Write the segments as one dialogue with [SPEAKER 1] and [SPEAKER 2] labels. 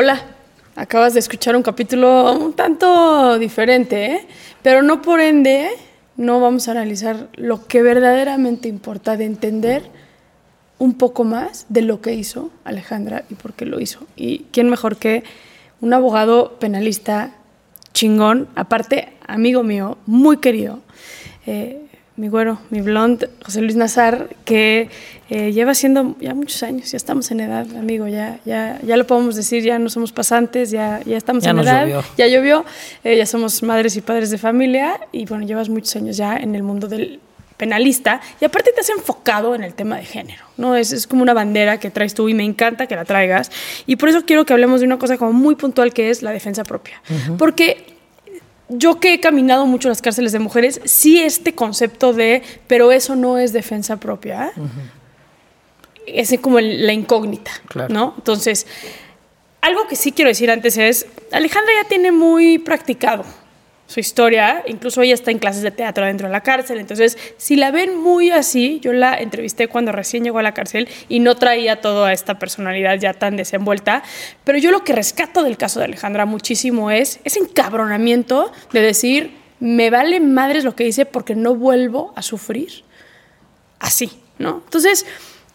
[SPEAKER 1] Hola, acabas de escuchar un capítulo un tanto diferente, ¿eh? pero no por ende no vamos a analizar lo que verdaderamente importa de entender un poco más de lo que hizo Alejandra y por qué lo hizo. Y quién mejor que un abogado penalista chingón, aparte amigo mío, muy querido, eh, mi güero, mi blond, José Luis Nazar, que eh, lleva siendo ya muchos años, ya estamos en edad, amigo, ya, ya, ya lo podemos decir, ya no somos pasantes, ya, ya estamos en edad, ya llovió, eh, ya somos madres y padres de familia y bueno, llevas muchos años ya en el mundo del penalista y aparte te has enfocado en el tema de género, ¿no? Es, es como una bandera que traes tú y me encanta que la traigas y por eso quiero que hablemos de una cosa como muy puntual que es la defensa propia, porque yo que he caminado mucho en las cárceles de mujeres, sí este concepto de, pero eso no es defensa propia, es como la incógnita, ¿no? Entonces, algo que sí quiero decir antes es, Alejandra ya tiene muy practicado su historia, incluso ella está en clases de teatro dentro de la cárcel, entonces si la ven muy así, yo la entrevisté cuando recién llegó a la cárcel y no traía toda esta personalidad ya tan desenvuelta, pero yo lo que rescato del caso de Alejandra muchísimo es ese encabronamiento de decir, me vale madres lo que dice porque no vuelvo a sufrir así, ¿no? Entonces,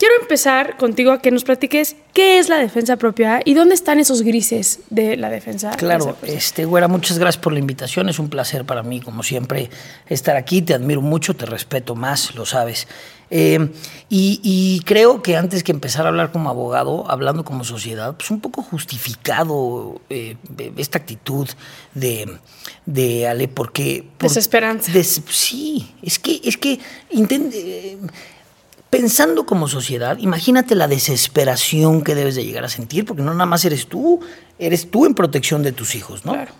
[SPEAKER 1] Quiero empezar contigo a que nos platiques qué es la defensa propia y dónde están esos grises de la defensa.
[SPEAKER 2] Claro, este, güera, muchas gracias por la invitación. Es un placer para mí, como siempre, estar aquí. Te admiro mucho, te respeto más, lo sabes. Eh, y, creo que antes que empezar a hablar como abogado, hablando como sociedad, pues un poco justificado eh, esta actitud de, de Ale, porque...
[SPEAKER 1] Desesperanza.
[SPEAKER 2] sí, es que, es que intente, pensando como sociedad, imagínate la desesperación que debes de llegar a sentir, porque no nada más eres tú, eres tú en protección de tus hijos, ¿no? Claro.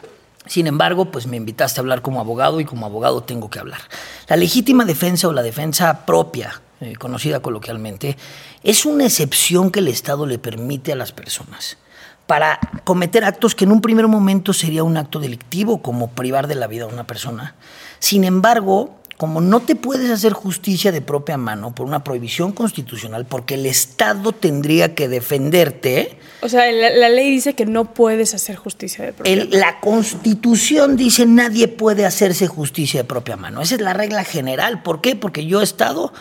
[SPEAKER 2] Sin embargo, pues me invitaste a hablar como abogado y como abogado tengo que hablar. La legítima defensa o la defensa propia, eh, conocida coloquialmente, es una excepción que el Estado le permite a las personas para cometer actos que en un primer momento sería un acto delictivo, como privar de la vida a una persona. Sin embargo, como no te puedes hacer justicia de propia mano por una prohibición constitucional, porque el Estado tendría que defenderte.
[SPEAKER 1] O sea, la, ley dice que no puedes hacer justicia de propia
[SPEAKER 2] mano. La Constitución dice nadie puede hacerse justicia de propia mano. Esa es la regla general. ¿Por qué? Porque yo, Estado,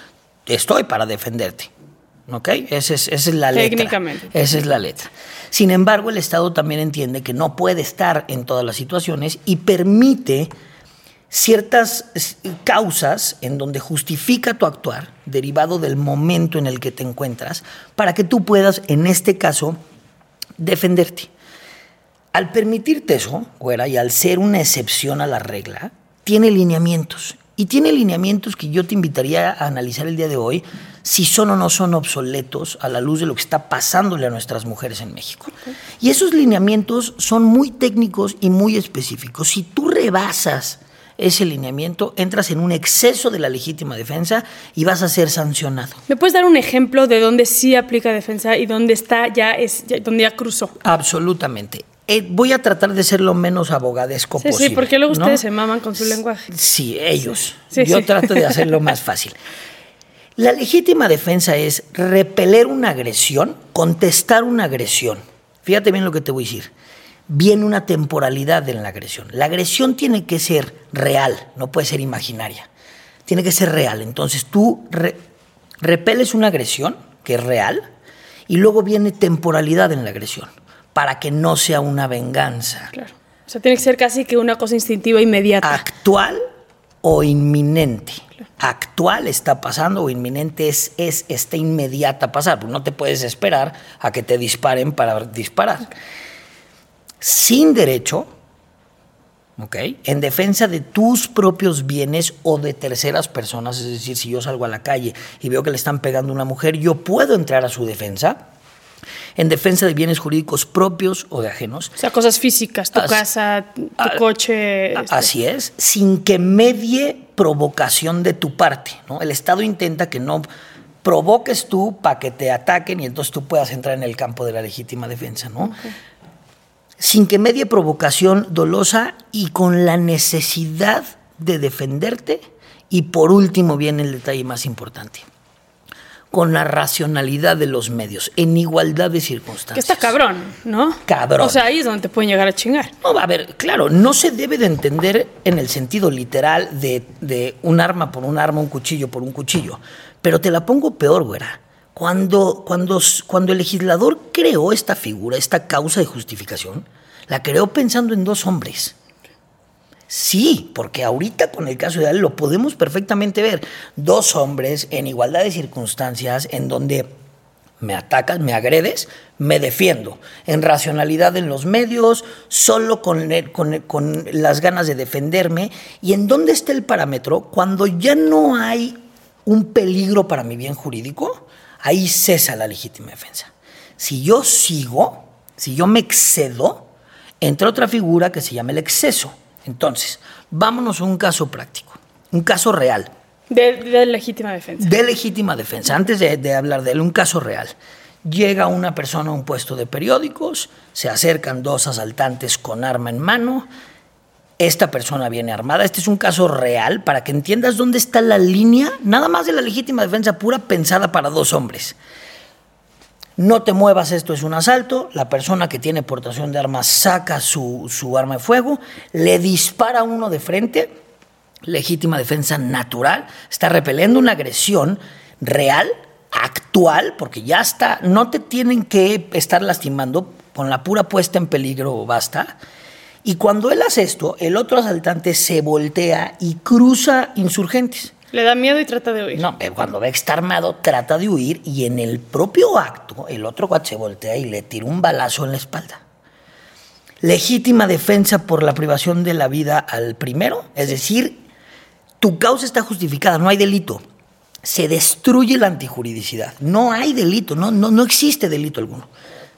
[SPEAKER 2] estoy para defenderte. ¿Ok? Esa es, esa es la letra.
[SPEAKER 1] Técnicamente.
[SPEAKER 2] Esa es la letra. Sin embargo, el Estado también entiende que no puede estar en todas las situaciones y permite ciertas causas en donde justifica tu actuar, derivado del momento en el que te encuentras, para que tú puedas, en este caso, defenderte. Al permitirte eso, güera, y al ser una excepción a la regla, tiene lineamientos. Y tiene lineamientos que yo te invitaría a analizar el día de hoy, si son o no son obsoletos a la luz de lo que está pasándole a nuestras mujeres en México. Y esos lineamientos son muy técnicos y muy específicos. Si tú rebasas ese lineamiento, entras en un exceso de la legítima defensa y vas a ser sancionado.
[SPEAKER 1] ¿Me puedes dar un ejemplo de dónde sí aplica defensa y dónde está ya es ya- donde ya cruzó?
[SPEAKER 2] Absolutamente. Eh, voy a tratar de ser lo menos abogadesco
[SPEAKER 1] Sí,
[SPEAKER 2] posible.
[SPEAKER 1] sí, porque luego
[SPEAKER 2] ¿no?
[SPEAKER 1] ustedes se maman con su lenguaje.
[SPEAKER 2] Sí, ellos.
[SPEAKER 1] Sí,
[SPEAKER 2] Yo
[SPEAKER 1] sí.
[SPEAKER 2] trato de hacerlo más fácil. La legítima defensa es repeler una agresión, contestar una agresión. Fíjate bien lo que te voy a decir. Viene una temporalidad en la agresión. La agresión tiene que ser real, no puede ser imaginaria. Tiene que ser real. Entonces tú re- repeles una agresión que es real y luego viene temporalidad en la agresión para que no sea una venganza
[SPEAKER 1] Claro. O sea, tiene que ser casi que una cosa instintiva inmediata.
[SPEAKER 2] actual o inminente. Actual está pasando o inminente es, es está inmediata pasar, no te puedes esperar a que te disparen para disparar. Sin derecho, ¿ok? En defensa de tus propios bienes o de terceras personas, es decir, si yo salgo a la calle y veo que le están pegando a una mujer, yo puedo entrar a su defensa. En defensa de bienes jurídicos propios o de ajenos,
[SPEAKER 1] O sea, cosas físicas, tu
[SPEAKER 2] As-
[SPEAKER 1] casa, tu
[SPEAKER 2] Ah,
[SPEAKER 1] coche.
[SPEAKER 2] A-
[SPEAKER 1] este,
[SPEAKER 2] Así es, sin que medie provocación de tu parte. ¿no? El Estado intenta que no provoques tú para que te ataquen y entonces tú puedas entrar en el campo de la legítima defensa. ¿no? Sin que medie provocación dolosa y con la necesidad de defenderte. Y por último viene el detalle más importante. Con la racionalidad de los medios, en igualdad de circunstancias.
[SPEAKER 1] Que está cabrón, ¿no?
[SPEAKER 2] Cabrón.
[SPEAKER 1] O sea, ahí es donde te pueden llegar a chingar.
[SPEAKER 2] No, a ver, claro, no se debe de entender en el sentido literal de, de un arma por un arma, un cuchillo por un cuchillo. Pero te la pongo peor, güera. Cuando, cuando, cuando el legislador creó esta figura, esta causa de justificación, la creó pensando en dos hombres. Sí, porque ahorita con el caso de Ale lo podemos perfectamente ver. Dos hombres en igualdad de circunstancias en donde me atacas, me agredes, me defiendo. En racionalidad en los medios, solo con, con, con las ganas de defenderme. ¿Y en dónde está el parámetro? Cuando ya no hay un peligro para mi bien jurídico, ahí cesa la legítima defensa. Si yo sigo, si yo me excedo, entra otra figura que se llama el exceso. Entonces, vámonos a un caso práctico, un caso real.
[SPEAKER 1] De, de legítima defensa.
[SPEAKER 2] De legítima defensa, antes de, de hablar de él, un caso real. Llega una persona a un puesto de periódicos, se acercan dos asaltantes con arma en mano, esta persona viene armada, este es un caso real para que entiendas dónde está la línea, nada más de la legítima defensa pura pensada para dos hombres. No te muevas, esto es un asalto. La persona que tiene portación de armas saca su, su arma de fuego, le dispara a uno de frente, legítima defensa natural, está repeliendo una agresión real, actual, porque ya está, no te tienen que estar lastimando, con la pura puesta en peligro basta. Y cuando él hace esto, el otro asaltante se voltea y cruza insurgentes.
[SPEAKER 1] Le da miedo y trata de huir.
[SPEAKER 2] No, pero cuando ve que está armado, trata de huir y en el propio acto, el otro cuate se voltea y le tira un balazo en la espalda. Legítima defensa por la privación de la vida al primero, es decir, tu causa está justificada, no hay delito. Se destruye la antijuridicidad. No hay delito, no, no, no existe delito alguno.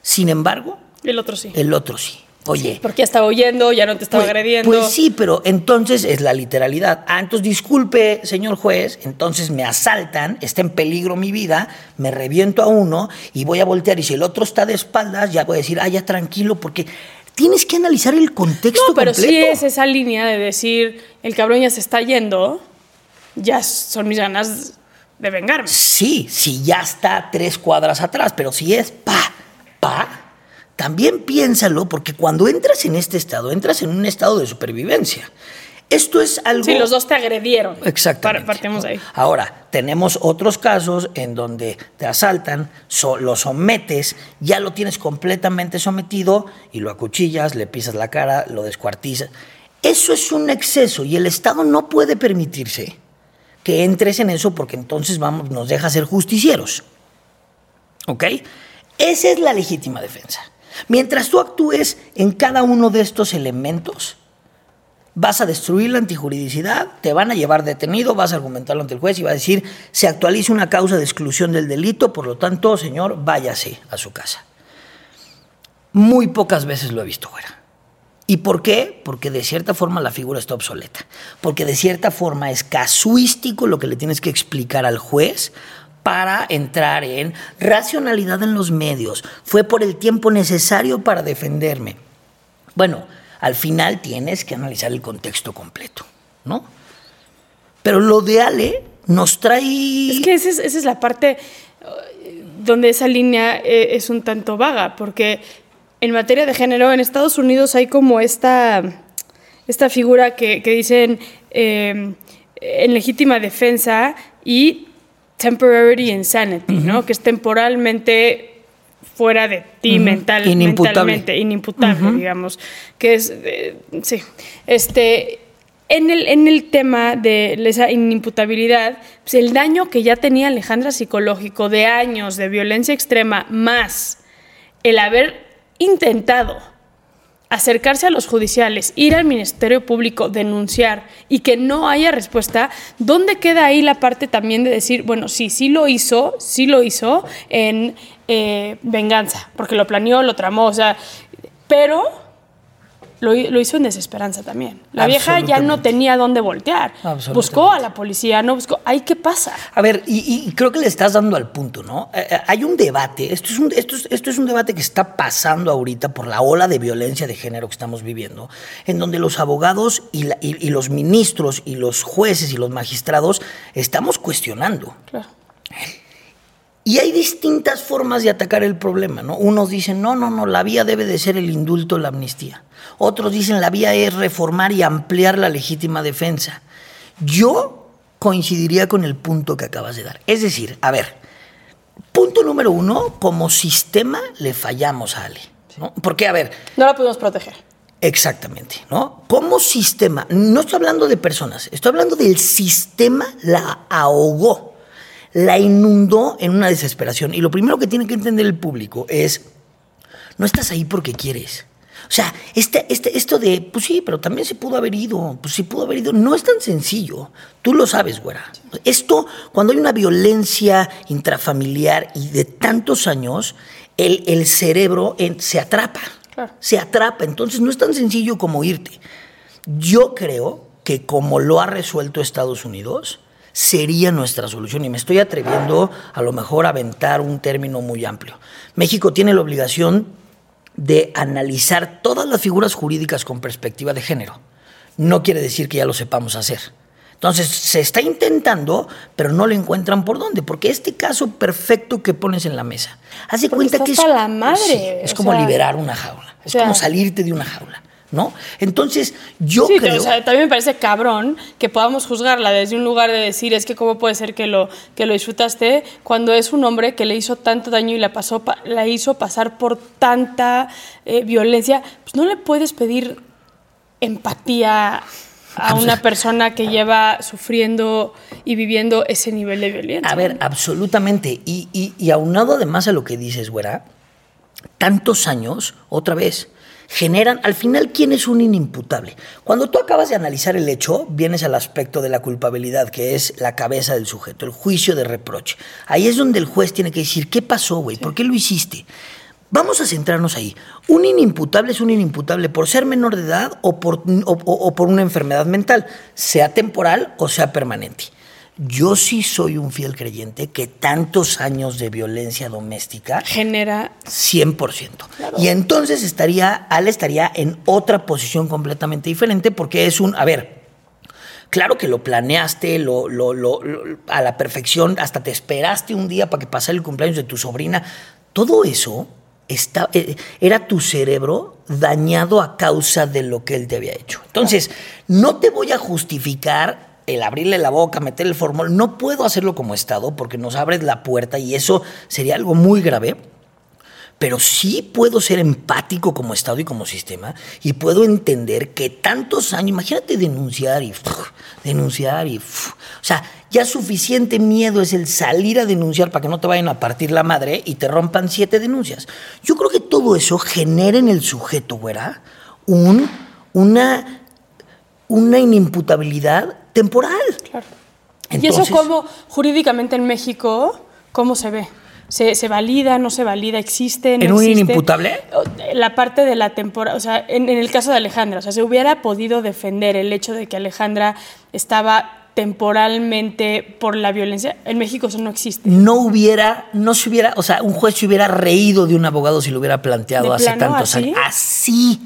[SPEAKER 2] Sin embargo,
[SPEAKER 1] El otro sí.
[SPEAKER 2] el otro sí. Oye,
[SPEAKER 1] Porque ya estaba huyendo, ya no te estaba
[SPEAKER 2] pues,
[SPEAKER 1] agrediendo.
[SPEAKER 2] Pues sí, pero entonces es la literalidad. Ah, entonces disculpe, señor juez, entonces me asaltan, está en peligro mi vida, me reviento a uno y voy a voltear y si el otro está de espaldas, ya voy a decir, ah, ya tranquilo, porque tienes que analizar el contexto
[SPEAKER 1] No, pero
[SPEAKER 2] completo.
[SPEAKER 1] sí es esa línea de decir, el cabrón ya se está yendo, ya son mis ganas de vengarme.
[SPEAKER 2] Sí, si ya está tres cuadras atrás, pero si es pa, pa, también piénsalo, porque cuando entras en este estado, entras en un estado de supervivencia. Esto es algo...
[SPEAKER 1] Sí, los dos te agredieron.
[SPEAKER 2] Exactamente.
[SPEAKER 1] Par- Partimos de ahí.
[SPEAKER 2] Ahora, tenemos otros casos en donde te asaltan, so- lo sometes, ya lo tienes completamente sometido y lo acuchillas, le pisas la cara, lo descuartizas. Eso es un exceso y el Estado no puede permitirse que entres en eso porque entonces vamos, nos deja ser justicieros. ¿Ok? Esa es la legítima defensa. Mientras tú actúes en cada uno de estos elementos, vas a destruir la antijuridicidad, te van a llevar detenido, vas a argumentarlo ante el juez y va a decir, se actualiza una causa de exclusión del delito, por lo tanto, señor, váyase a su casa. Muy pocas veces lo he visto fuera. ¿Y por qué? Porque de cierta forma la figura está obsoleta. Porque de cierta forma es casuístico lo que le tienes que explicar al juez para entrar en racionalidad en los medios. Fue por el tiempo necesario para defenderme. Bueno, al final tienes que analizar el contexto completo, ¿no? Pero lo de Ale nos trae...
[SPEAKER 1] Es que esa es, la parte eh, donde esa línea eh, es un tanto vaga, porque en materia de género en Estados Unidos hay como esta, esta figura que, que dicen eh, en legítima defensa y temporary insanity, ¿no? Que es temporalmente fuera de ti mental,
[SPEAKER 2] Inimputable.
[SPEAKER 1] mentalmente, inimputable, digamos. Que es, eh, sí, este... En el, en el tema de esa inimputabilidad, pues el daño que ya tenía Alejandra psicológico de años de violencia extrema, más el haber intentado acercarse a los judiciales, ir al Ministerio Público, denunciar y que no haya respuesta, ¿dónde queda ahí la parte también de decir, bueno, sí, sí lo hizo, sí lo hizo en eh, venganza, porque lo planeó, lo tramó, o sea, pero lo, lo hizo en desesperanza también. La vieja ya no tenía dónde voltear. Buscó a la policía, no buscó. ¿Ay qué pasa?
[SPEAKER 2] A ver, y, y creo que le estás dando al punto, ¿no? Eh, eh, hay un debate, esto es un, esto, es, esto es un debate que está pasando ahorita por la ola de violencia de género que estamos viviendo, en donde los abogados y, la- y- y los ministros y los jueces y los magistrados estamos cuestionando.
[SPEAKER 1] Claro.
[SPEAKER 2] Y hay distintas formas de atacar el problema, ¿no? Unos dicen, no, no, no, la vía debe de ser el indulto, la amnistía. Otros dicen, la vía es reformar y ampliar la legítima defensa. Yo coincidiría con el punto que acabas de dar. Es decir, a ver, punto número uno, como sistema le fallamos a Ale. ¿no? Porque, a ver,
[SPEAKER 1] No la pudimos proteger.
[SPEAKER 2] Exactamente, ¿no? Como sistema, no estoy hablando de personas, estoy hablando del sistema la ahogó, la inundó en una desesperación. Y lo primero que tiene que entender el público es, no estás ahí porque quieres. O sea, este, este, esto de, pues sí, pero también se pudo haber ido, pues sí pudo haber ido, no es tan sencillo. Tú lo sabes, güera. Esto, cuando hay una violencia intrafamiliar y de tantos años, el, el cerebro en- se atrapa.
[SPEAKER 1] Claro.
[SPEAKER 2] Se atrapa. Entonces no es tan sencillo como irte. Yo creo que como lo ha resuelto Estados Unidos, sería nuestra solución. Y me estoy atreviendo a lo mejor a aventar un término muy amplio. México tiene la obligación de analizar todas las figuras jurídicas con perspectiva de género. No quiere decir que ya lo sepamos hacer. Entonces, se está intentando, pero no le encuentran por dónde, porque este caso perfecto que pones en la mesa, hace
[SPEAKER 1] Porque
[SPEAKER 2] cuenta que es,
[SPEAKER 1] la madre,
[SPEAKER 2] Sí, es como
[SPEAKER 1] sea,
[SPEAKER 2] liberar una jaula, es
[SPEAKER 1] o sea,
[SPEAKER 2] como salirte de una jaula, ¿no? Entonces, yo
[SPEAKER 1] Sí,
[SPEAKER 2] creo...
[SPEAKER 1] o sea, también me parece cabrón que podamos juzgarla desde un lugar de decir es que cómo puede ser que lo, que lo disfrutaste cuando es un hombre que le hizo tanto daño y la, pasó, pa- la hizo pasar por tanta eh, violencia. Pues no le puedes pedir empatía a una persona que lleva sufriendo y viviendo ese nivel de violencia.
[SPEAKER 2] A ver, absolutamente. Y, y, y aunado además a lo que dices, güera, tantos años, otra vez, generan, al final, ¿quién es un inimputable? Cuando tú acabas de analizar el hecho, vienes al aspecto de la culpabilidad, que es la cabeza del sujeto, el juicio de reproche. Ahí es donde el juez tiene que decir, ¿qué pasó, güey? ¿Por qué lo hiciste? Vamos a centrarnos ahí. Un inimputable es un inimputable por ser menor de edad o por, o- o- por una enfermedad mental, sea temporal o sea permanente. Yo sí soy un fiel creyente que tantos años de violencia doméstica
[SPEAKER 1] Genera
[SPEAKER 2] 100%. Y entonces estaría, Ale estaría en otra posición completamente diferente porque es un, a ver, claro que lo planeaste lo, lo- lo- lo- a la perfección, hasta te esperaste un día para que pasara el cumpleaños de tu sobrina. Todo eso está, eh, era tu cerebro dañado a causa de lo que él te había hecho. Entonces, no te voy a justificar el abrirle la boca, meter el formol, no puedo hacerlo como Estado porque nos abres la puerta y eso sería algo muy grave pero sí puedo ser empático como Estado y como sistema y puedo entender que tantos años, imagínate denunciar y denunciar y o sea, ya suficiente miedo es el salir a denunciar para que no te vayan a partir la madre y te rompan siete denuncias. Yo creo que todo eso genera en el sujeto, güera, un, una, una inimputabilidad temporal.
[SPEAKER 1] Claro. ¿Y eso
[SPEAKER 2] Entonces-
[SPEAKER 1] cómo, jurídicamente en México, cómo se ve? se, se valida, no se valida, existe, no
[SPEAKER 2] ¿En un
[SPEAKER 1] existe.
[SPEAKER 2] inimputable?
[SPEAKER 1] La parte de la temporada, o sea, en, en el caso de Alejandra, o sea, se hubiera podido defender el hecho de que Alejandra estaba temporalmente por la violencia. En México eso no existe.
[SPEAKER 2] No hubiera, no se hubiera, o sea, un juez se hubiera reído de un abogado si lo hubiera planteado
[SPEAKER 1] ¿De
[SPEAKER 2] hace tantos
[SPEAKER 1] así?
[SPEAKER 2] años. Así.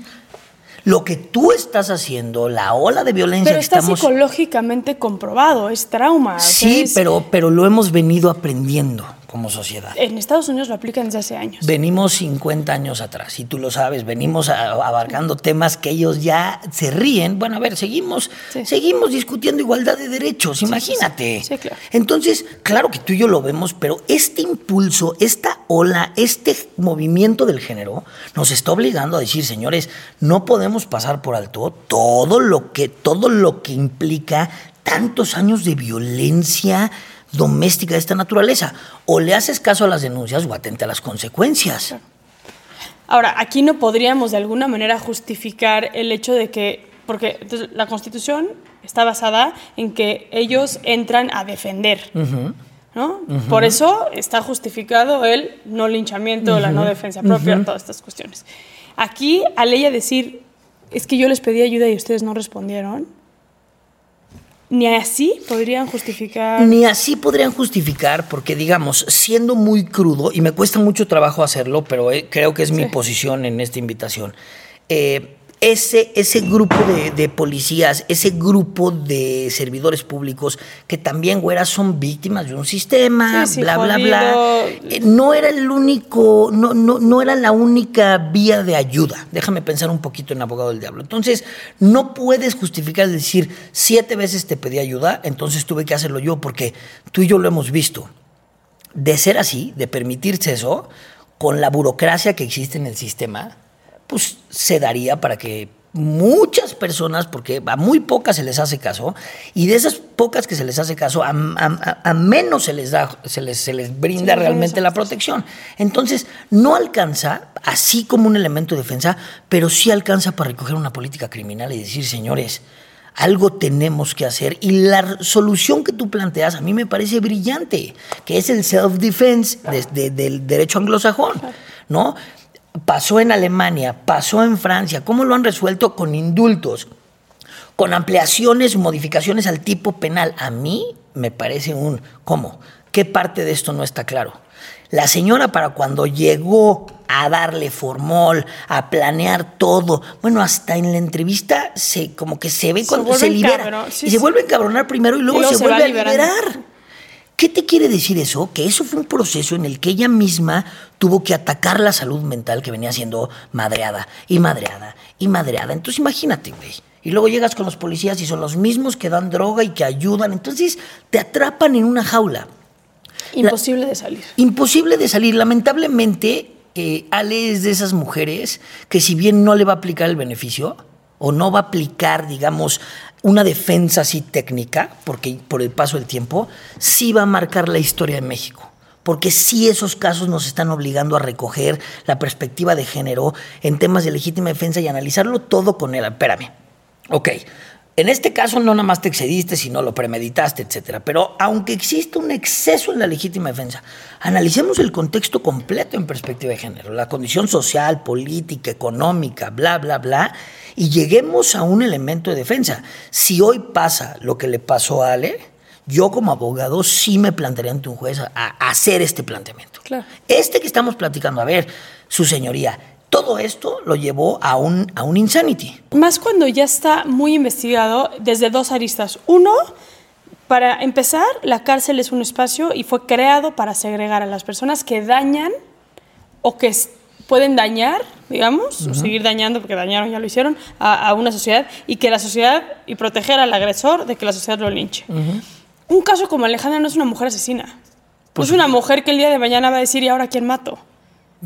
[SPEAKER 2] Lo que tú estás haciendo, la ola de violencia
[SPEAKER 1] Pero
[SPEAKER 2] que
[SPEAKER 1] está
[SPEAKER 2] estamos.
[SPEAKER 1] psicológicamente comprobado, es trauma. o sea,
[SPEAKER 2] Sí,
[SPEAKER 1] es-
[SPEAKER 2] pero, pero lo hemos venido aprendiendo como sociedad.
[SPEAKER 1] En Estados Unidos lo aplican desde hace años.
[SPEAKER 2] Venimos 50 años atrás, y tú lo sabes, venimos abarcando temas que ellos ya se ríen. Bueno, a ver, seguimos,
[SPEAKER 1] Sí.
[SPEAKER 2] seguimos discutiendo igualdad de derechos, imagínate.
[SPEAKER 1] sí. Sí, claro.
[SPEAKER 2] Entonces, claro que tú y yo lo vemos, pero este impulso, esta ola, este movimiento del género nos está obligando a decir, señores, no podemos pasar por alto todo lo que, todo lo que implica tantos años de violencia doméstica de esta naturaleza. O le haces caso a las denuncias o atente a las consecuencias.
[SPEAKER 1] Ahora, aquí no podríamos de alguna manera justificar el hecho de que, porque entonces, la Constitución está basada en que ellos entran a defender. ¿no? Por eso está justificado el no linchamiento, la no defensa propia, todas estas cuestiones. Aquí, al ella decir, es que yo les pedí ayuda y ustedes no respondieron, ni así podrían justificar.
[SPEAKER 2] Ni así podrían justificar, porque digamos, siendo muy crudo, y me cuesta mucho trabajo hacerlo, pero eh, creo que es mi posición en esta invitación, eh, ese, ese grupo de, de policías, ese grupo de servidores públicos que también, güera, son víctimas de un sistema,
[SPEAKER 1] Sí, sí,
[SPEAKER 2] bla, bla, bla, eh, no era el único, no, no, no era la única vía de ayuda. Déjame pensar un poquito en abogado del diablo. Entonces, no puedes justificar decir, siete veces te pedí ayuda, entonces tuve que hacerlo yo, porque tú y yo lo hemos visto. De ser así, de permitirse eso, con la burocracia que existe en el sistema, pues se daría para que muchas personas, porque a muy pocas se les hace caso, y de esas pocas que se les hace caso, a, a- a- a menos se les da, se les, se les brinda
[SPEAKER 1] Sí,
[SPEAKER 2] realmente la protección. Entonces, no alcanza, así como un elemento de defensa, pero sí alcanza para recoger una política criminal y decir, señores, algo tenemos que hacer. Y la solución que tú planteas a mí me parece brillante, que es el self-defense desde del derecho anglosajón, ¿no? Pasó en Alemania, pasó en Francia. ¿Cómo lo han resuelto? Con indultos, con ampliaciones, modificaciones al tipo penal. A mí me parece un... ¿Cómo? ¿Qué parte de esto no está claro? La señora para cuando llegó a darle formol, a planear todo, bueno, hasta en la entrevista se como que se ve cuando se, libera.
[SPEAKER 1] cabrón, sí,
[SPEAKER 2] y se
[SPEAKER 1] sí.
[SPEAKER 2] vuelve a encabronar primero y luego,
[SPEAKER 1] luego
[SPEAKER 2] se, vuelve a
[SPEAKER 1] liberando.
[SPEAKER 2] liberar. ¿Qué te quiere decir eso? Que eso fue un proceso en el que ella misma tuvo que atacar la salud mental que venía siendo madreada y madreada y madreada. Entonces imagínate, güey. Y luego llegas con los policías y son los mismos que dan droga y que ayudan. Entonces te atrapan en una jaula.
[SPEAKER 1] Imposible de salir.
[SPEAKER 2] Imposible de salir. Lamentablemente, eh, Ale es de esas mujeres que si bien no le va a aplicar el beneficio o no va a aplicar, digamos, una defensa así técnica, porque por el paso del tiempo, sí va a marcar la historia de México. Porque sí esos casos nos están obligando a recoger la perspectiva de género en temas de legítima defensa y analizarlo todo con él. Espérame. Ok. En este caso no nada más te excediste, sino lo premeditaste, etcétera. Pero aunque exista un exceso en la legítima defensa, analicemos el contexto completo en perspectiva de género, la condición social, política, económica, bla, bla, bla, y lleguemos a un elemento de defensa. Si hoy pasa lo que le pasó a Ale, yo como abogado sí me plantearía ante un juez a, a hacer este planteamiento.
[SPEAKER 1] Claro.
[SPEAKER 2] Este que estamos platicando, a ver, su señoría, todo esto lo llevó a un, a un insanity.
[SPEAKER 1] Más cuando ya está muy investigado desde dos aristas. Uno, para empezar, la cárcel es un espacio y fue creado para segregar a las personas que dañan o que pueden dañar, digamos, o seguir dañando, porque dañaron, ya lo hicieron, a, a una sociedad y que la sociedad, y proteger al agresor de que la sociedad lo linche. Un caso como Alejandra no es una mujer asesina. No es una mujer que el día de mañana va a decir, ¿y ahora quién mato?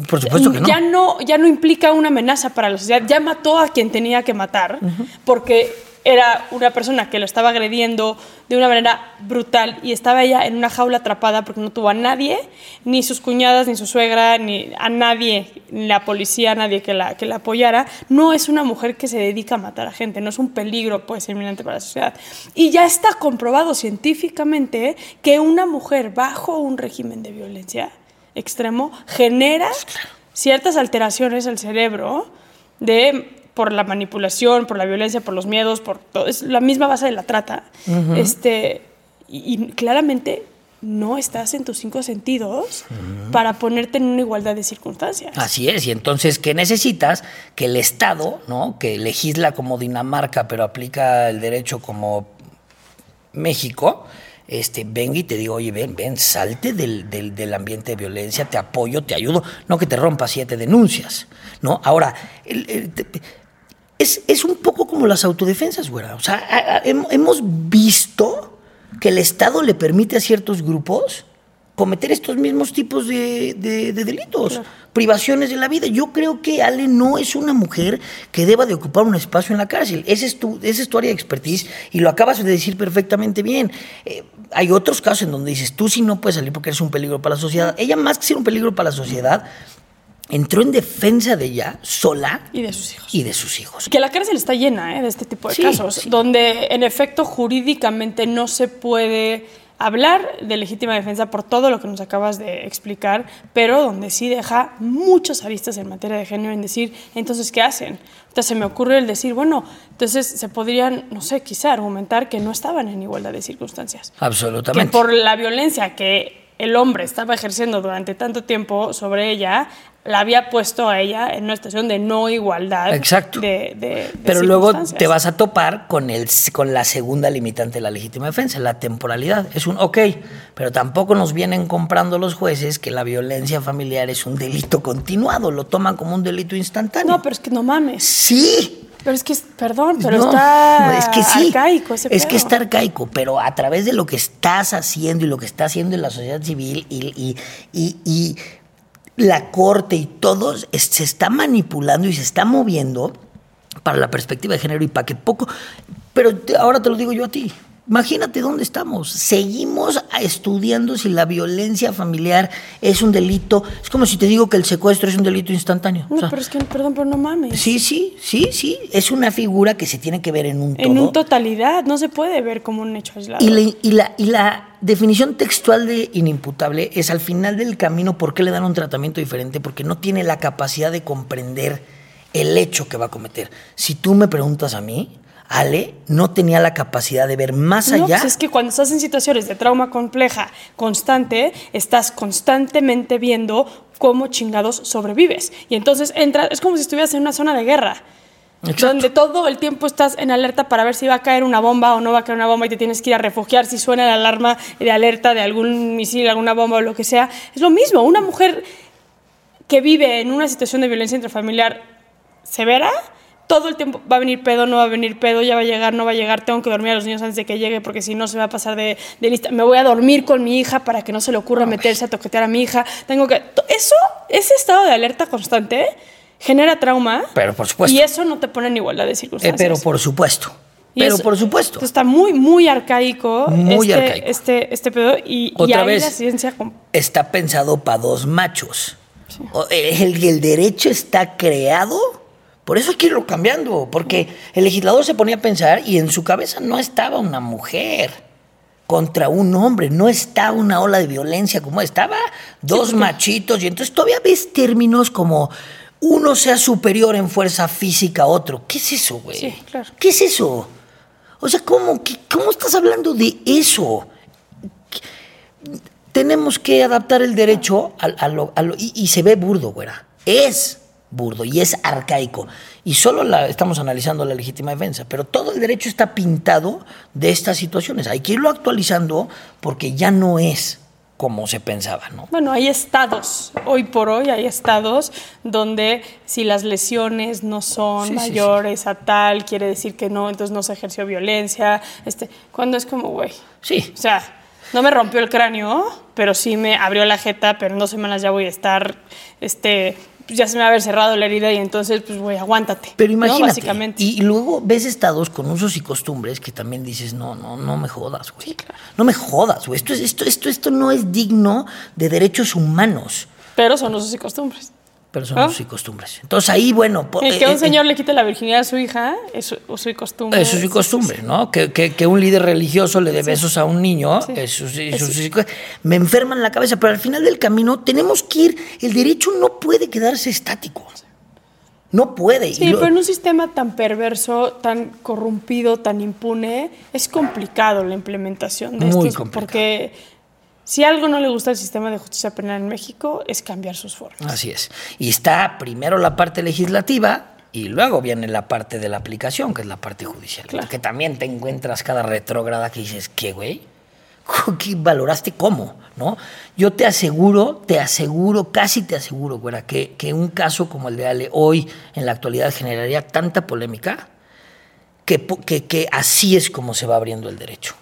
[SPEAKER 2] Por supuesto que no.
[SPEAKER 1] Ya no, ya no implica una amenaza para la sociedad. Ya mató a quien tenía que matar porque era una persona que lo estaba agrediendo de una manera brutal y estaba ella en una jaula atrapada porque no tuvo a nadie, ni sus cuñadas, ni su suegra, ni a nadie, ni la policía, nadie que la, que la apoyara. No es una mujer que se dedica a matar a gente, no es un peligro pues inminente para la sociedad. Y ya está comprobado científicamente que una mujer bajo un régimen de violencia extremo, genera ciertas alteraciones al cerebro de por la manipulación, por la violencia, por los miedos, por todo. Es la misma base de la trata. este, y, y claramente no estás en tus cinco sentidos para ponerte en una igualdad de circunstancias.
[SPEAKER 2] Así es, y entonces, ¿qué necesitas? Que el Estado, ¿no? que legisla como Dinamarca, pero aplica el derecho como México, este, venga y te diga, oye, ven, ven, salte del, del- del ambiente de violencia, te apoyo, te ayudo, no que te rompa siete denuncias, ¿no? Ahora, el- es, es un poco como las autodefensas, güera. O sea, a- a- hem- hemos visto que el Estado le permite a ciertos grupos cometer estos mismos tipos de, de- de delitos, privaciones de la vida. Yo creo que Ale no es una mujer que deba de ocupar un espacio en la cárcel. Ese es tu, esa es tu área de expertise y lo acabas de decir perfectamente bien. Eh, hay otros casos en donde dices, tú sí no puedes salir porque eres un peligro para la sociedad. Ella más que ser un peligro para la sociedad, entró en defensa de ella sola
[SPEAKER 1] Y de sus hijos.
[SPEAKER 2] y de sus hijos.
[SPEAKER 1] Que la cárcel está llena ¿eh? de este tipo de
[SPEAKER 2] Sí,
[SPEAKER 1] casos,
[SPEAKER 2] sí.
[SPEAKER 1] donde en efecto jurídicamente no se puede hablar de legítima defensa por todo lo que nos acabas de explicar, pero donde sí deja muchas aristas en materia de género en decir, entonces, ¿qué hacen? Entonces se me ocurre el decir, bueno, entonces se podrían, no sé, quizá argumentar que no estaban en igualdad de circunstancias. Que
[SPEAKER 2] Absolutamente.
[SPEAKER 1] por la violencia que el hombre estaba ejerciendo durante tanto tiempo sobre ella, la había puesto a ella en una situación de no igualdad.
[SPEAKER 2] Exacto.
[SPEAKER 1] De, de- de
[SPEAKER 2] Pero luego te vas a topar con, el, con la segunda limitante de la legítima defensa, la temporalidad. Es un, ok, pero tampoco nos vienen comprando los jueces que la violencia familiar es un delito continuado, lo toman como un delito instantáneo.
[SPEAKER 1] No, pero es que no mames.
[SPEAKER 2] Sí.
[SPEAKER 1] Pero es que, perdón, pero
[SPEAKER 2] No,
[SPEAKER 1] está
[SPEAKER 2] es que sí,
[SPEAKER 1] arcaico ese
[SPEAKER 2] Es que está arcaico, pero a través de lo que estás haciendo y lo que está haciendo en la sociedad civil y, y- y- y la corte y todos es- se está manipulando y se está moviendo para la perspectiva de género y para que poco. Pero te- ahora te lo digo yo a ti. Imagínate dónde estamos. Seguimos estudiando si la violencia familiar es un delito. Es como si te digo que el secuestro es un delito instantáneo.
[SPEAKER 1] No,
[SPEAKER 2] O sea,
[SPEAKER 1] pero es que, perdón, pero no mames.
[SPEAKER 2] Sí, sí, sí, sí. Es una figura que se tiene que ver en un todo.
[SPEAKER 1] En un totalidad, no se puede ver como un hecho aislado.
[SPEAKER 2] Y la, y, la, y la definición textual de inimputable es al final del camino por qué le dan un tratamiento diferente, porque no tiene la capacidad de comprender el hecho que va a cometer. Si tú me preguntas a mí, Ale no tenía la capacidad de ver más
[SPEAKER 1] No,
[SPEAKER 2] allá.
[SPEAKER 1] pues es que cuando estás en situaciones de trauma compleja constante, estás constantemente viendo cómo chingados sobrevives. Y entonces entra, es como si estuvieras en una zona de guerra.
[SPEAKER 2] Exacto.
[SPEAKER 1] Donde todo el tiempo estás en alerta para ver si va a caer una bomba o no va a caer una bomba y te tienes que ir a refugiar si suena la alarma de alerta de algún misil, alguna bomba o lo que sea. Es lo mismo, una mujer que vive en una situación de violencia intrafamiliar severa, todo el tiempo va a venir pedo, no va a venir pedo, ya va a llegar, no va a llegar, tengo que dormir a los niños antes de que llegue porque si no se va a pasar de, de lista. Me voy a dormir con mi hija para que no se le ocurra meterse a toquetear a mi hija. Tengo que... Eso, ese estado de alerta constante genera trauma.
[SPEAKER 2] Pero por supuesto.
[SPEAKER 1] Y eso no te pone en igualdad de
[SPEAKER 2] Eh,
[SPEAKER 1] circunstancias.
[SPEAKER 2] pero por supuesto. Pero
[SPEAKER 1] eso-
[SPEAKER 2] por supuesto.
[SPEAKER 1] Está muy, muy arcaico,
[SPEAKER 2] Muy
[SPEAKER 1] este,
[SPEAKER 2] arcaico.
[SPEAKER 1] Este, este pedo. Y, y
[SPEAKER 2] Otra
[SPEAKER 1] ahí
[SPEAKER 2] vez.
[SPEAKER 1] la ciencia...
[SPEAKER 2] Está pensado para dos machos. O- El, el derecho está creado. Por eso hay que irlo cambiando. Porque el legislador se ponía a pensar y en su cabeza no estaba una mujer contra un hombre. No estaba una ola de violencia como estaba dos machitos. Y entonces todavía ves términos como uno sea superior en fuerza física a otro. ¿Qué es eso, güey?
[SPEAKER 1] Sí, claro.
[SPEAKER 2] ¿Qué es eso? O sea, ¿cómo, qué- ¿cómo estás hablando de eso? tenemos que adaptar el derecho a, a lo, a lo- y, y se ve burdo, güera. Es burdo y es arcaico. Y solo la, estamos analizando la legítima defensa, pero todo el derecho está pintado de estas situaciones. Hay que irlo actualizando porque ya no es como se pensaba, ¿no?
[SPEAKER 1] Bueno, hay estados, hoy por hoy hay estados donde si las lesiones no son
[SPEAKER 2] Sí, sí,
[SPEAKER 1] mayores a tal, quiere decir que no, entonces no se ejerció violencia. Este, cuando es como, güey,
[SPEAKER 2] Sí.
[SPEAKER 1] o sea, no me rompió el cráneo, pero sí me abrió la jeta, pero en dos semanas ya voy a estar, este, ya se me va a haber cerrado la herida y entonces, pues, güey, aguántate.
[SPEAKER 2] Pero
[SPEAKER 1] ¿no?
[SPEAKER 2] imagínate.
[SPEAKER 1] Básicamente.
[SPEAKER 2] Y, luego ves estados con usos y costumbres que también dices, no, no, no me jodas, güey. No me jodas, güey. Esto, es- esto, esto, esto no es digno de derechos humanos.
[SPEAKER 1] Pero son usos y costumbres.
[SPEAKER 2] Pero son
[SPEAKER 1] ¿Ah?
[SPEAKER 2] usos y costumbres. Entonces ahí, bueno...
[SPEAKER 1] El que
[SPEAKER 2] eh,
[SPEAKER 1] un
[SPEAKER 2] eh,
[SPEAKER 1] señor le quite la virginidad a su hija es su uso y costumbre.
[SPEAKER 2] Eso es su costumbre, ¿no? Que, que- que un líder religioso le dé besos a un niño,
[SPEAKER 1] Sí.
[SPEAKER 2] sí- me enferman la cabeza, pero al final del camino tenemos que ir, el derecho no puede quedarse estático, no puede. y
[SPEAKER 1] Sí,
[SPEAKER 2] lo-
[SPEAKER 1] pero en un sistema tan perverso, tan corrompido, tan impune, es complicado la implementación de
[SPEAKER 2] Muy
[SPEAKER 1] estos.
[SPEAKER 2] complicado.
[SPEAKER 1] Porque si algo no le gusta al sistema de justicia penal en México es cambiar sus formas.
[SPEAKER 2] Así es. Y está primero la parte legislativa y luego viene la parte de la aplicación, que es la parte judicial.
[SPEAKER 1] Claro.
[SPEAKER 2] Que también te encuentras cada retrógrada que dices, ¿qué, güey? ¿Qué valoraste cómo? ¿No? Yo te aseguro, te aseguro, casi te aseguro, güera, que, que un caso como el de Ale hoy en la actualidad generaría tanta polémica que, que, que así es como se va abriendo el derecho.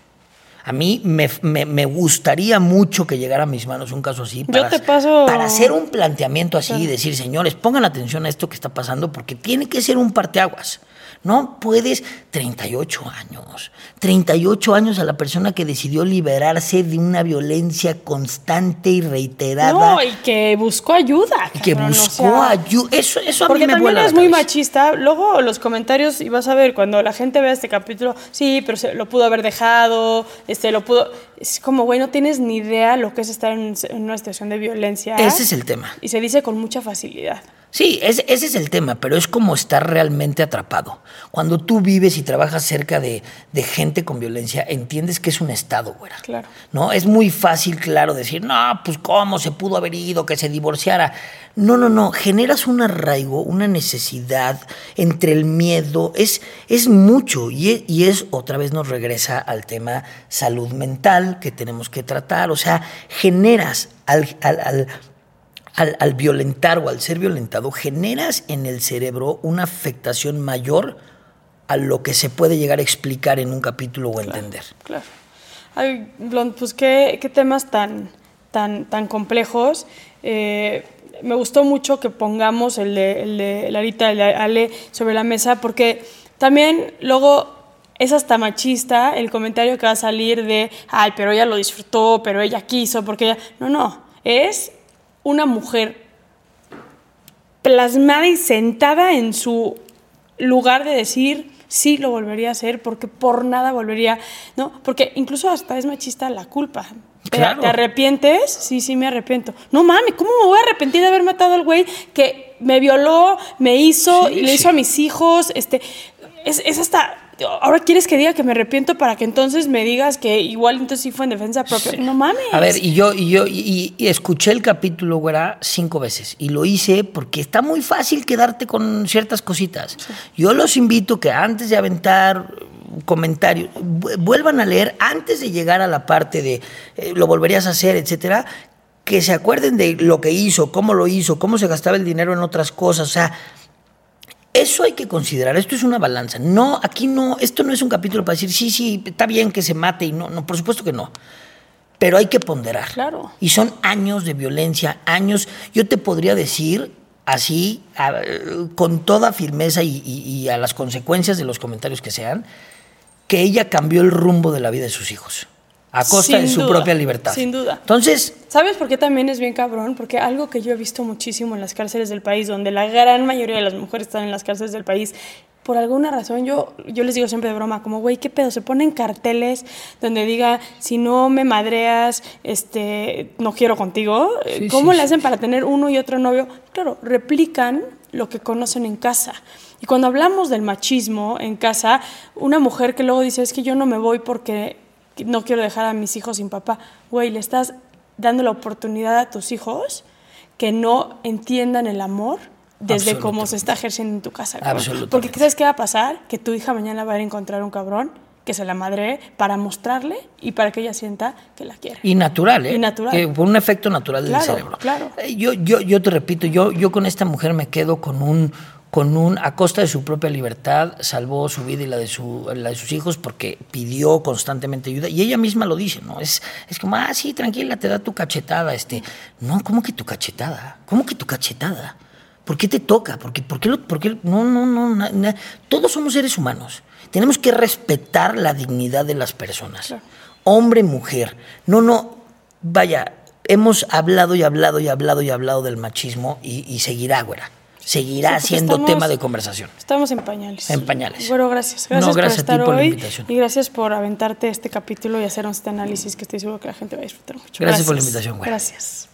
[SPEAKER 2] A mí me, me- me gustaría mucho que llegara a mis manos un caso así para,
[SPEAKER 1] te paso-
[SPEAKER 2] para hacer un planteamiento así y decir, señores, pongan atención a esto que está pasando porque tiene que ser un parteaguas. No puedes 38 años, 38 años a la persona que decidió liberarse de una violencia constante y reiterada
[SPEAKER 1] No, y que buscó ayuda.
[SPEAKER 2] y que
[SPEAKER 1] cabrón, o
[SPEAKER 2] buscó
[SPEAKER 1] sea,
[SPEAKER 2] ayuda. Eso, eso a
[SPEAKER 1] Porque
[SPEAKER 2] mí me
[SPEAKER 1] también
[SPEAKER 2] vuela
[SPEAKER 1] es muy machista. Luego los comentarios, y vas a ver, cuando la gente vea este capítulo, sí, pero se, lo pudo haber dejado, este, lo pudo... Es como, güey, no tienes ni idea lo que es estar en, en una situación de violencia.
[SPEAKER 2] Ese es el tema.
[SPEAKER 1] Y se dice con mucha facilidad.
[SPEAKER 2] Sí, ese, ese es el tema, pero es como estar realmente atrapado. Cuando tú vives y trabajas cerca de, de gente con violencia, entiendes que es un estado, güera.
[SPEAKER 1] Claro.
[SPEAKER 2] ¿No? Es muy fácil, claro, decir, no, pues cómo se pudo haber ido, que se divorciara. No, no, no. Generas un arraigo, una necesidad entre el miedo. Es, es mucho. Y es, y es, otra vez nos regresa al tema salud mental que tenemos que tratar. O sea, generas al, al- al- al, al violentar o al ser violentado, generas en el cerebro una afectación mayor a lo que se puede llegar a explicar en un capítulo o entender.
[SPEAKER 1] Claro. Ay, Blond, pues qué, qué temas tan, tan, tan complejos. Eh, me gustó mucho que pongamos el de, el de Larita, el de Ale sobre la mesa, porque también luego es hasta machista el comentario que va a salir de, ay, pero ella lo disfrutó, pero ella quiso, porque ella... No, no, es una mujer plasmada y sentada en su lugar de decir sí lo volvería a hacer porque por nada volvería, ¿no? Porque incluso hasta es machista la culpa. ¿Te,
[SPEAKER 2] Claro.
[SPEAKER 1] te arrepientes? Sí, sí, me arrepiento. No mames, ¿cómo me voy a arrepentir de haber matado al güey que me violó, me hizo,
[SPEAKER 2] Sí,
[SPEAKER 1] y le
[SPEAKER 2] sí.
[SPEAKER 1] hizo a mis hijos? Este, es, es hasta. Ahora quieres que diga que me arrepiento para que entonces me digas que igual entonces sí fue en defensa propia. No mames.
[SPEAKER 2] A ver, y yo, y yo y, y escuché el capítulo, güera, cinco veces. Y lo hice porque está muy fácil quedarte con ciertas cositas. Yo los invito que antes de aventar comentarios, vu- vuelvan a leer antes de llegar a la parte de eh, lo volverías a hacer, etcétera, que se acuerden de lo que hizo, cómo lo hizo, cómo se gastaba el dinero en otras cosas. O sea, eso hay que considerar, esto es una balanza. No, aquí no, esto no es un capítulo para decir, sí, sí, está bien que se mate y no, no, por supuesto que no. Pero hay que ponderar.
[SPEAKER 1] Claro.
[SPEAKER 2] Y son años de violencia, años, yo te podría decir así, a- con toda firmeza y, y- y a las consecuencias de los comentarios que sean, que ella cambió el rumbo de la vida de sus hijos, a costa
[SPEAKER 1] Sin
[SPEAKER 2] de su
[SPEAKER 1] duda,
[SPEAKER 2] propia libertad.
[SPEAKER 1] sin duda.
[SPEAKER 2] Entonces,
[SPEAKER 1] ¿Sabes por qué también es bien cabrón? Porque algo que yo he visto muchísimo en las cárceles del país, donde la gran mayoría de las mujeres están en las cárceles del país, por alguna razón, yo, yo les digo siempre de broma, como, güey, ¿qué pedo? Se ponen carteles donde diga, si no me madreas, este, no quiero contigo.
[SPEAKER 2] Sí,
[SPEAKER 1] ¿Cómo
[SPEAKER 2] sí,
[SPEAKER 1] le
[SPEAKER 2] sí.
[SPEAKER 1] hacen para tener uno y otro novio? Claro, replican lo que conocen en casa. Y cuando hablamos del machismo en casa, una mujer que luego dice, es que yo no me voy porque no quiero dejar a mis hijos sin papá, güey, le estás dando la oportunidad a tus hijos que no entiendan el amor desde cómo se está ejerciendo en tu casa. Porque ¿sabes qué va a pasar? Que tu hija mañana va a ir a encontrar un cabrón que se la madre para mostrarle y para que ella sienta que la quiere.
[SPEAKER 2] Y natural, ¿eh?
[SPEAKER 1] Y natural.
[SPEAKER 2] Eh, por un efecto natural
[SPEAKER 1] Claro,
[SPEAKER 2] del cerebro.
[SPEAKER 1] claro.
[SPEAKER 2] Eh, Yo, yo, yo te repito, yo, yo con esta mujer me quedo con un, con un, a costa de su propia libertad, salvó su vida y la de, su, la de sus hijos porque pidió constantemente ayuda. Y ella misma lo dice, ¿no? Es, es como, ah, sí, tranquila, te da tu cachetada. Este. No, ¿cómo que tu cachetada? ¿Cómo que tu cachetada? ¿Por qué te toca? ¿Por qué, por qué, lo- por qué- No, no, no. na- na- Todos somos seres humanos. Tenemos que respetar la dignidad de las personas. Hombre, mujer. No, no. Vaya, hemos hablado y hablado y hablado y hablado del machismo y, y seguirá, güera. Seguirá
[SPEAKER 1] Sí,
[SPEAKER 2] siendo
[SPEAKER 1] estamos-
[SPEAKER 2] tema de conversación.
[SPEAKER 1] Estamos en pañales.
[SPEAKER 2] En pañales.
[SPEAKER 1] Bueno, gracias.
[SPEAKER 2] No,
[SPEAKER 1] Gracias
[SPEAKER 2] gracias a
[SPEAKER 1] por
[SPEAKER 2] ti
[SPEAKER 1] estar
[SPEAKER 2] por la
[SPEAKER 1] hoy
[SPEAKER 2] invitación.
[SPEAKER 1] y gracias por aventarte este capítulo y hacernos este análisis que estoy seguro que la gente va a disfrutar mucho.
[SPEAKER 2] Gracias por la invitación, güera.
[SPEAKER 1] Gracias.